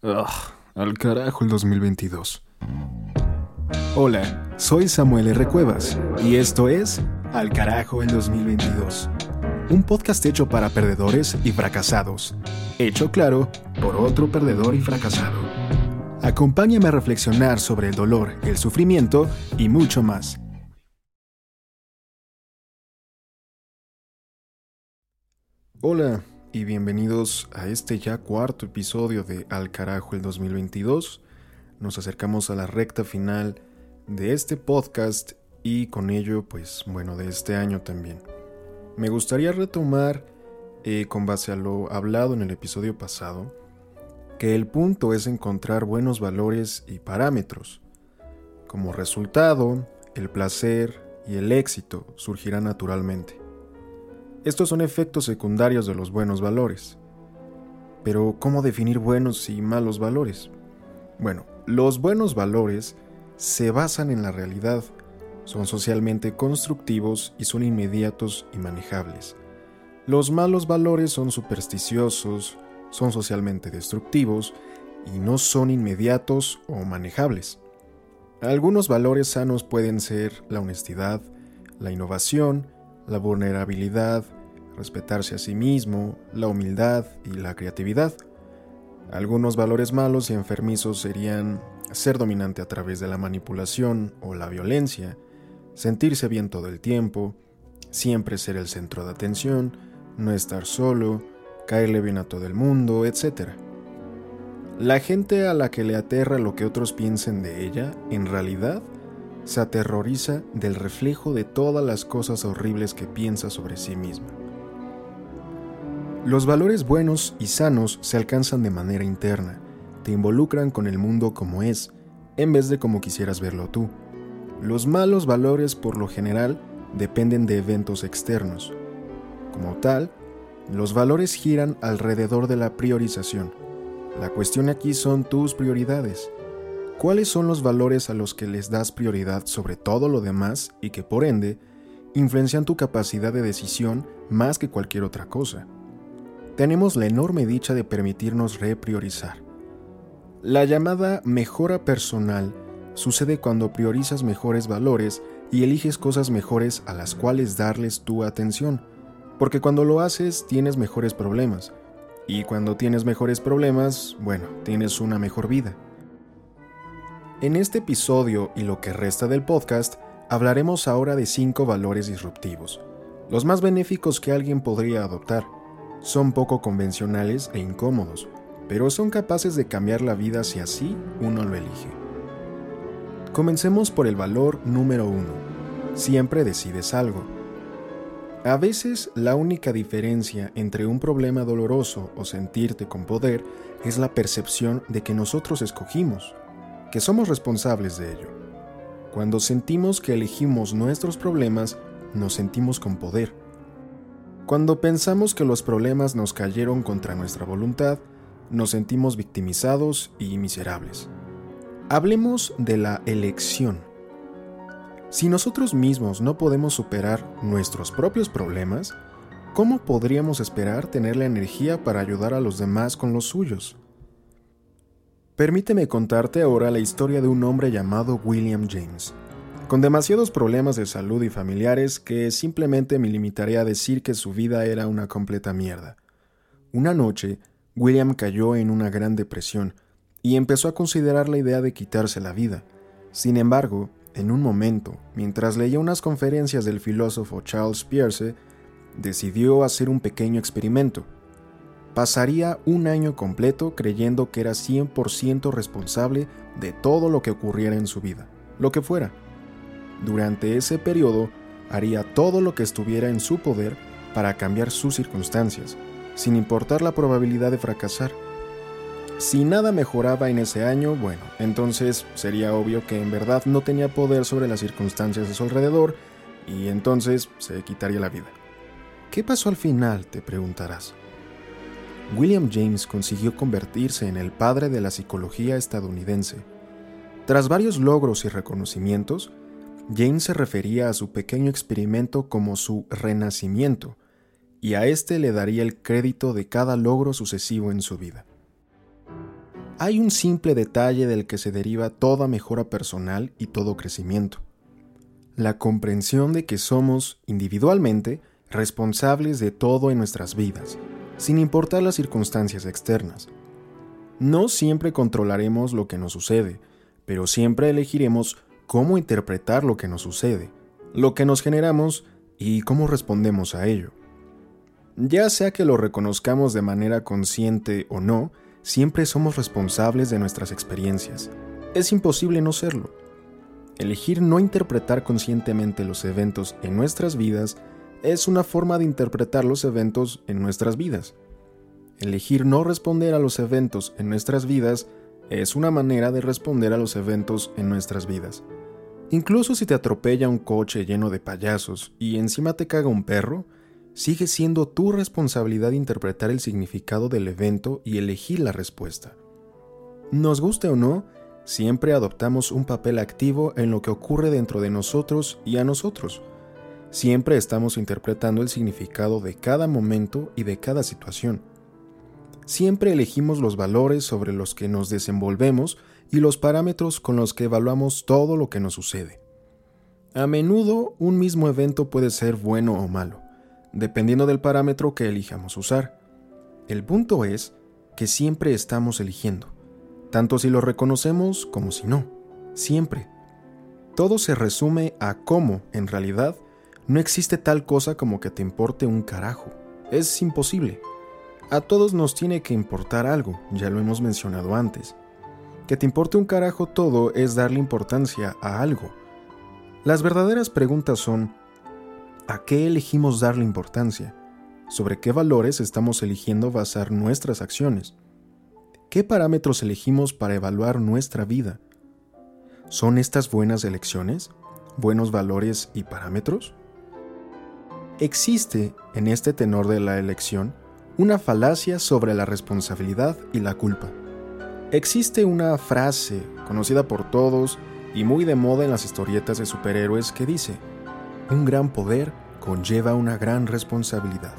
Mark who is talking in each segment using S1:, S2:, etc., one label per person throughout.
S1: Ugh, al carajo el 2022. Hola, soy Samuel R. Cuevas y esto es Al carajo el 2022. Un podcast hecho para perdedores y fracasados. Hecho claro por otro perdedor y fracasado. Acompáñame a reflexionar sobre el dolor, el sufrimiento y mucho más. Hola, y bienvenidos a este ya cuarto episodio de Al carajo el 2022. Nos acercamos a la recta final de este podcast y con ello, pues bueno, de este año también. Me gustaría retomar, eh, con base a lo hablado en el episodio pasado, que el punto es encontrar buenos valores y parámetros. Como resultado, el placer y el éxito surgirán naturalmente. Estos son efectos secundarios de los buenos valores. Pero, ¿cómo definir buenos y malos valores? Bueno, los buenos valores se basan en la realidad, son socialmente constructivos y son inmediatos y manejables. Los malos valores son supersticiosos, son socialmente destructivos y no son inmediatos o manejables. Algunos valores sanos pueden ser la honestidad, la innovación, la vulnerabilidad, respetarse a sí mismo, la humildad y la creatividad. Algunos valores malos y enfermizos serían ser dominante a través de la manipulación o la violencia, sentirse bien todo el tiempo, siempre ser el centro de atención, no estar solo, caerle bien a todo el mundo, etc. La gente a la que le aterra lo que otros piensen de ella, en realidad, se aterroriza del reflejo de todas las cosas horribles que piensa sobre sí misma. Los valores buenos y sanos se alcanzan de manera interna, te involucran con el mundo como es, en vez de como quisieras verlo tú. Los malos valores por lo general dependen de eventos externos. Como tal, los valores giran alrededor de la priorización. La cuestión aquí son tus prioridades. ¿Cuáles son los valores a los que les das prioridad sobre todo lo demás y que por ende influencian tu capacidad de decisión más que cualquier otra cosa? tenemos la enorme dicha de permitirnos repriorizar. La llamada mejora personal sucede cuando priorizas mejores valores y eliges cosas mejores a las cuales darles tu atención, porque cuando lo haces tienes mejores problemas, y cuando tienes mejores problemas, bueno, tienes una mejor vida. En este episodio y lo que resta del podcast, hablaremos ahora de cinco valores disruptivos, los más benéficos que alguien podría adoptar son poco convencionales e incómodos, pero son capaces de cambiar la vida si así uno lo elige. Comencemos por el valor número uno. Siempre decides algo. A veces la única diferencia entre un problema doloroso o sentirte con poder es la percepción de que nosotros escogimos, que somos responsables de ello. Cuando sentimos que elegimos nuestros problemas, nos sentimos con poder cuando pensamos que los problemas nos cayeron contra nuestra voluntad, nos sentimos victimizados y miserables. Hablemos de la elección. Si nosotros mismos no podemos superar nuestros propios problemas, ¿cómo podríamos esperar tener la energía para ayudar a los demás con los suyos? Permíteme contarte ahora la historia de un hombre llamado William James con demasiados problemas de salud y familiares que simplemente me limitaré a decir que su vida era una completa mierda. Una noche, William cayó en una gran depresión y empezó a considerar la idea de quitarse la vida. Sin embargo, en un momento, mientras leía unas conferencias del filósofo Charles Peirce, decidió hacer un pequeño experimento. Pasaría un año completo creyendo que era 100% responsable de todo lo que ocurriera en su vida, lo que fuera durante ese periodo haría todo lo que estuviera en su poder para cambiar sus circunstancias, sin importar la probabilidad de fracasar. Si nada mejoraba en ese año, bueno, entonces sería obvio que en verdad no tenía poder sobre las circunstancias de su alrededor y entonces se quitaría la vida. ¿Qué pasó al final? te preguntarás. William James consiguió convertirse en el padre de la psicología estadounidense. Tras varios logros y reconocimientos, James se refería a su pequeño experimento como su renacimiento, y a éste le daría el crédito de cada logro sucesivo en su vida. hay un simple detalle del que se deriva toda mejora personal y todo crecimiento. La comprensión de que somos, individualmente, responsables de todo en nuestras vidas, sin importar las circunstancias externas. No siempre controlaremos lo que nos sucede, pero siempre elegiremos cómo interpretar lo que nos sucede, lo que nos generamos y cómo respondemos a ello. Ya sea que lo reconozcamos de manera consciente o no, siempre somos responsables de nuestras experiencias. Es imposible no serlo. Elegir no interpretar conscientemente los eventos en nuestras vidas es una forma de interpretar los eventos en nuestras vidas. Elegir no responder a los eventos en nuestras vidas es una manera de responder a los eventos en nuestras vidas. Incluso si te atropella un coche lleno de payasos y encima te caga un perro, sigue siendo tu responsabilidad interpretar el significado del evento y elegir la respuesta. Nos guste o no, siempre adoptamos un papel activo en lo que ocurre dentro de nosotros y a nosotros. Siempre estamos interpretando el significado de cada momento y de cada situación. Siempre elegimos los valores sobre los que nos desenvolvemos y los parámetros con los que evaluamos todo lo que nos sucede. A menudo un mismo evento puede ser bueno o malo dependiendo del parámetro que elijamos usar. El punto es que siempre estamos eligiendo, tanto si lo reconocemos como si no, siempre. Todo se resume a cómo, en realidad, no existe tal cosa como que te importe un carajo. Es imposible. A todos nos tiene que importar algo, ya lo hemos mencionado antes. Que te importe un carajo todo es darle importancia a algo. Las verdaderas preguntas son, ¿A qué elegimos darle importancia? ¿Sobre qué valores estamos eligiendo basar nuestras acciones? ¿Qué parámetros elegimos para evaluar nuestra vida? ¿Son estas buenas elecciones? ¿Buenos valores y parámetros? Existe, en este tenor de la elección, una falacia sobre la responsabilidad y la culpa. Existe una frase conocida por todos y muy de moda en las historietas de superhéroes que dice, un gran poder conlleva una gran responsabilidad.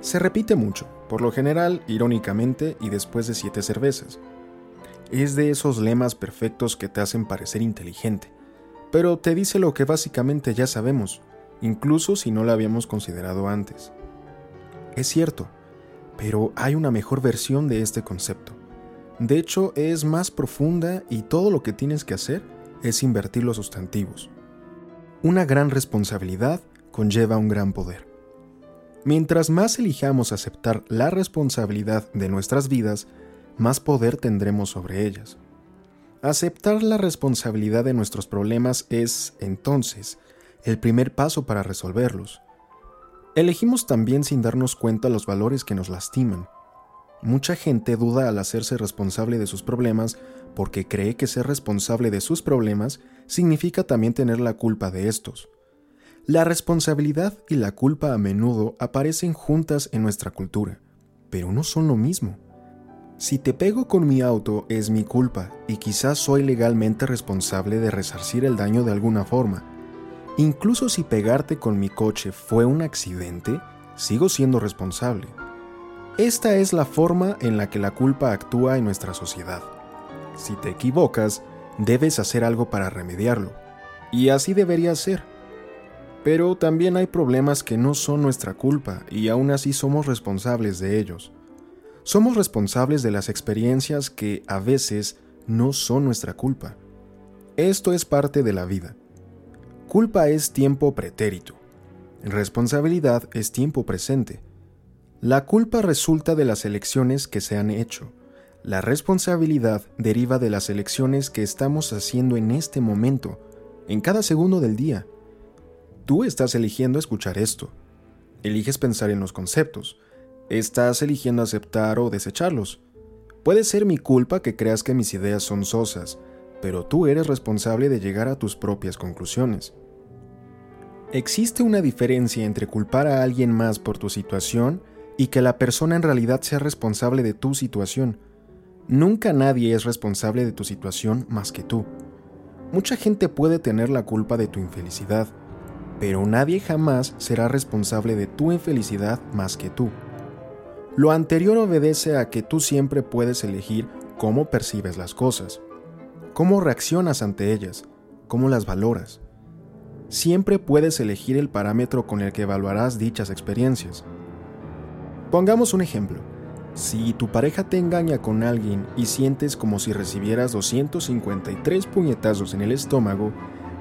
S1: Se repite mucho, por lo general irónicamente y después de siete cervezas. Es de esos lemas perfectos que te hacen parecer inteligente, pero te dice lo que básicamente ya sabemos, incluso si no lo habíamos considerado antes. Es cierto, pero hay una mejor versión de este concepto. De hecho, es más profunda y todo lo que tienes que hacer es invertir los sustantivos. Una gran responsabilidad conlleva un gran poder. Mientras más elijamos aceptar la responsabilidad de nuestras vidas, más poder tendremos sobre ellas. Aceptar la responsabilidad de nuestros problemas es, entonces, el primer paso para resolverlos. Elegimos también sin darnos cuenta los valores que nos lastiman. Mucha gente duda al hacerse responsable de sus problemas porque cree que ser responsable de sus problemas significa también tener la culpa de estos. La responsabilidad y la culpa a menudo aparecen juntas en nuestra cultura, pero no son lo mismo. Si te pego con mi auto es mi culpa y quizás soy legalmente responsable de resarcir el daño de alguna forma. Incluso si pegarte con mi coche fue un accidente, sigo siendo responsable. Esta es la forma en la que la culpa actúa en nuestra sociedad. Si te equivocas, debes hacer algo para remediarlo. Y así debería ser. Pero también hay problemas que no son nuestra culpa y aún así somos responsables de ellos. Somos responsables de las experiencias que a veces no son nuestra culpa. Esto es parte de la vida. Culpa es tiempo pretérito. Responsabilidad es tiempo presente. La culpa resulta de las elecciones que se han hecho la responsabilidad deriva de las elecciones que estamos haciendo en este momento, en cada segundo del día. Tú estás eligiendo escuchar esto. Eliges pensar en los conceptos. Estás eligiendo aceptar o desecharlos. Puede ser mi culpa que creas que mis ideas son sosas, pero tú eres responsable de llegar a tus propias conclusiones. Existe una diferencia entre culpar a alguien más por tu situación y que la persona en realidad sea responsable de tu situación. Nunca nadie es responsable de tu situación más que tú. Mucha gente puede tener la culpa de tu infelicidad, pero nadie jamás será responsable de tu infelicidad más que tú. Lo anterior obedece a que tú siempre puedes elegir cómo percibes las cosas, cómo reaccionas ante ellas, cómo las valoras. Siempre puedes elegir el parámetro con el que evaluarás dichas experiencias. Pongamos un ejemplo. Si tu pareja te engaña con alguien y sientes como si recibieras 253 puñetazos en el estómago,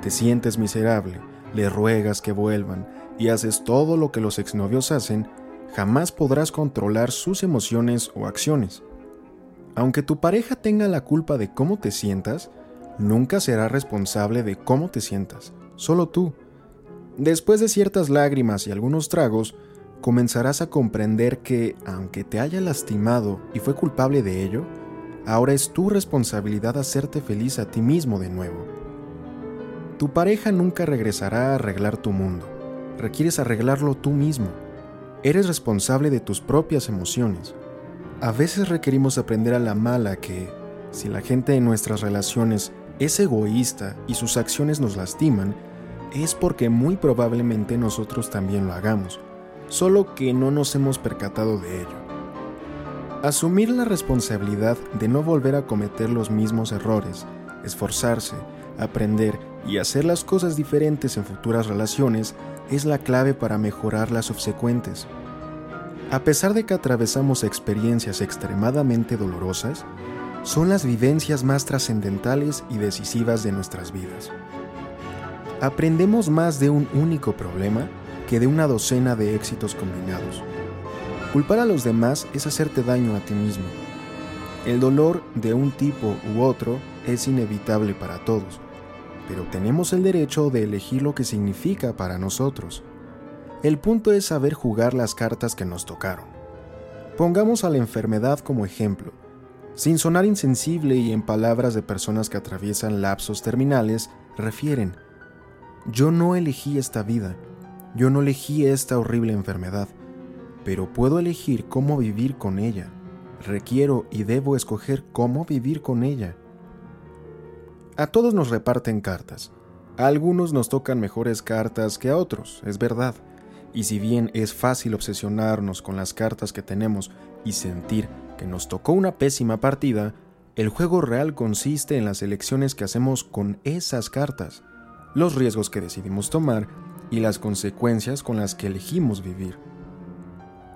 S1: te sientes miserable, le ruegas que vuelvan y haces todo lo que los exnovios hacen, jamás podrás controlar sus emociones o acciones. Aunque tu pareja tenga la culpa de cómo te sientas, nunca será responsable de cómo te sientas, solo tú. Después de ciertas lágrimas y algunos tragos, comenzarás a comprender que, aunque te haya lastimado y fue culpable de ello, ahora es tu responsabilidad hacerte feliz a ti mismo de nuevo. Tu pareja nunca regresará a arreglar tu mundo, requieres arreglarlo tú mismo. Eres responsable de tus propias emociones. A veces requerimos aprender a la mala que, si la gente en nuestras relaciones es egoísta y sus acciones nos lastiman, es porque muy probablemente nosotros también lo hagamos, solo que no nos hemos percatado de ello. Asumir la responsabilidad de no volver a cometer los mismos errores, esforzarse, aprender y hacer las cosas diferentes en futuras relaciones es la clave para mejorar las subsecuentes. A pesar de que atravesamos experiencias extremadamente dolorosas, son las vivencias más trascendentales y decisivas de nuestras vidas. Aprendemos más de un único problema que de una docena de éxitos combinados. Culpar a los demás es hacerte daño a ti mismo. El dolor de un tipo u otro es inevitable para todos, pero tenemos el derecho de elegir lo que significa para nosotros. El punto es saber jugar las cartas que nos tocaron. Pongamos a la enfermedad como ejemplo. Sin sonar insensible y en palabras de personas que atraviesan lapsos terminales, refieren, yo no elegí esta vida, yo no elegí esta horrible enfermedad, pero puedo elegir cómo vivir con ella. Requiero y debo escoger cómo vivir con ella. A todos nos reparten cartas. A algunos nos tocan mejores cartas que a otros, es verdad. Y si bien es fácil obsesionarnos con las cartas que tenemos y sentir que nos tocó una pésima partida, el juego real consiste en las elecciones que hacemos con esas cartas, los riesgos que decidimos tomar y las consecuencias con las que elegimos vivir.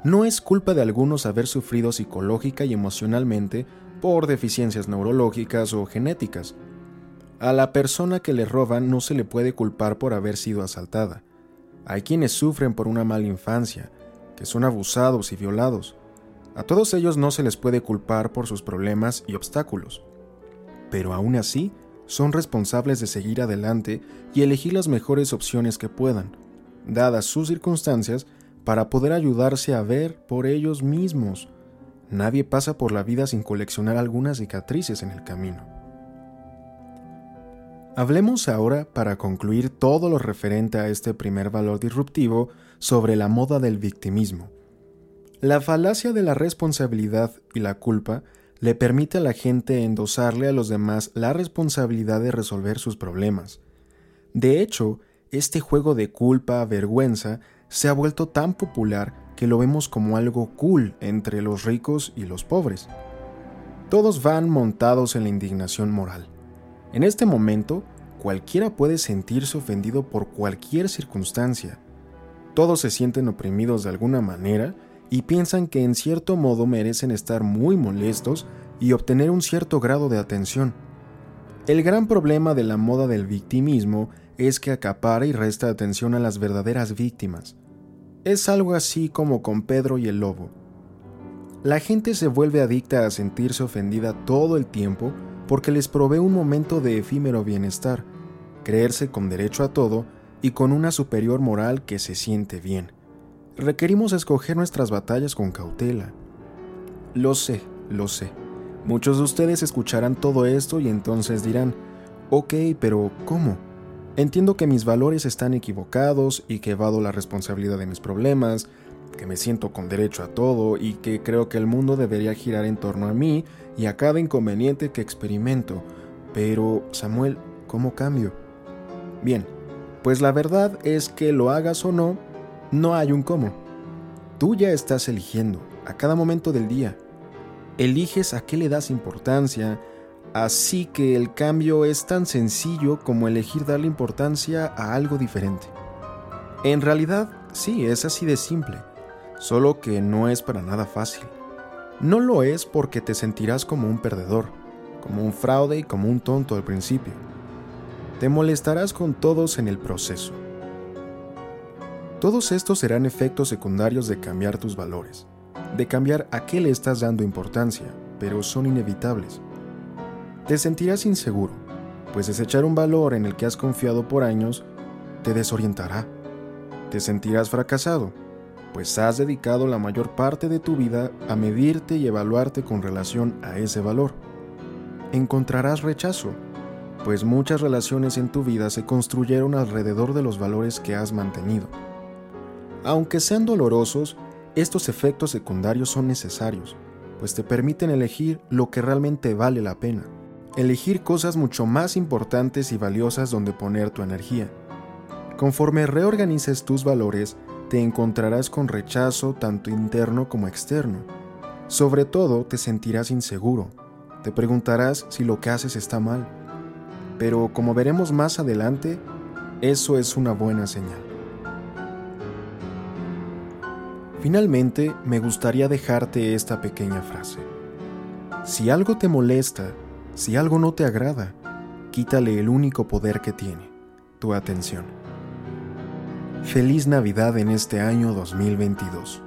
S1: No es culpa de algunos haber sufrido psicológica y emocionalmente por deficiencias neurológicas o genéticas. A la persona que le roban no se le puede culpar por haber sido asaltada. Hay quienes sufren por una mala infancia, que son abusados y violados. A todos ellos no se les puede culpar por sus problemas y obstáculos. Pero aún así, son responsables de seguir adelante y elegir las mejores opciones que puedan, dadas sus circunstancias, para poder ayudarse a ver por ellos mismos. Nadie pasa por la vida sin coleccionar algunas cicatrices en el camino. Hablemos ahora, para concluir todo lo referente a este primer valor disruptivo, sobre la moda del victimismo. La falacia de la responsabilidad y la culpa le permite a la gente endosarle a los demás la responsabilidad de resolver sus problemas. De hecho, este juego de culpa-vergüenza se ha vuelto tan popular que lo vemos como algo cool entre los ricos y los pobres. Todos van montados en la indignación moral. En este momento, cualquiera puede sentirse ofendido por cualquier circunstancia. Todos se sienten oprimidos de alguna manera y piensan que en cierto modo merecen estar muy molestos y obtener un cierto grado de atención. El gran problema de la moda del victimismo es que acapara y resta atención a las verdaderas víctimas. Es algo así como con Pedro y el lobo. La gente se vuelve adicta a sentirse ofendida todo el tiempo porque les provee un momento de efímero bienestar, creerse con derecho a todo y con una superior moral que se siente bien. Requerimos escoger nuestras batallas con cautela. Lo sé, lo sé. Muchos de ustedes escucharán todo esto y entonces dirán, ok, pero ¿cómo? Entiendo que mis valores están equivocados y que evado la responsabilidad de mis problemas, que me siento con derecho a todo y que creo que el mundo debería girar en torno a mí y a cada inconveniente que experimento. Pero, Samuel, ¿cómo cambio? Bien, pues la verdad es que lo hagas o no, no hay un cómo. Tú ya estás eligiendo, a cada momento del día. eliges a qué le das importancia, así que el cambio es tan sencillo como elegir darle importancia a algo diferente. En realidad, sí, es así de simple, solo que no es para nada fácil. No lo es porque te sentirás como un perdedor, como un fraude y como un tonto al principio. Te molestarás con todos en el proceso. Todos estos serán efectos secundarios de cambiar tus valores de cambiar a qué le estás dando importancia, pero son inevitables. Te sentirás inseguro, pues desechar un valor en el que has confiado por años te desorientará. Te sentirás fracasado, pues has dedicado la mayor parte de tu vida a medirte y evaluarte con relación a ese valor. Encontrarás rechazo, pues muchas relaciones en tu vida se construyeron alrededor de los valores que has mantenido. Aunque sean dolorosos, estos efectos secundarios son necesarios, pues te permiten elegir lo que realmente vale la pena, elegir cosas mucho más importantes y valiosas donde poner tu energía. Conforme reorganices tus valores, te encontrarás con rechazo tanto interno como externo. Sobre todo te sentirás inseguro, te preguntarás si lo que haces está mal. Pero como veremos más adelante, eso es una buena señal. Finalmente, me gustaría dejarte esta pequeña frase. Si algo te molesta, si algo no te agrada, quítale el único poder que tiene, tu atención. Feliz Navidad en este año 2022.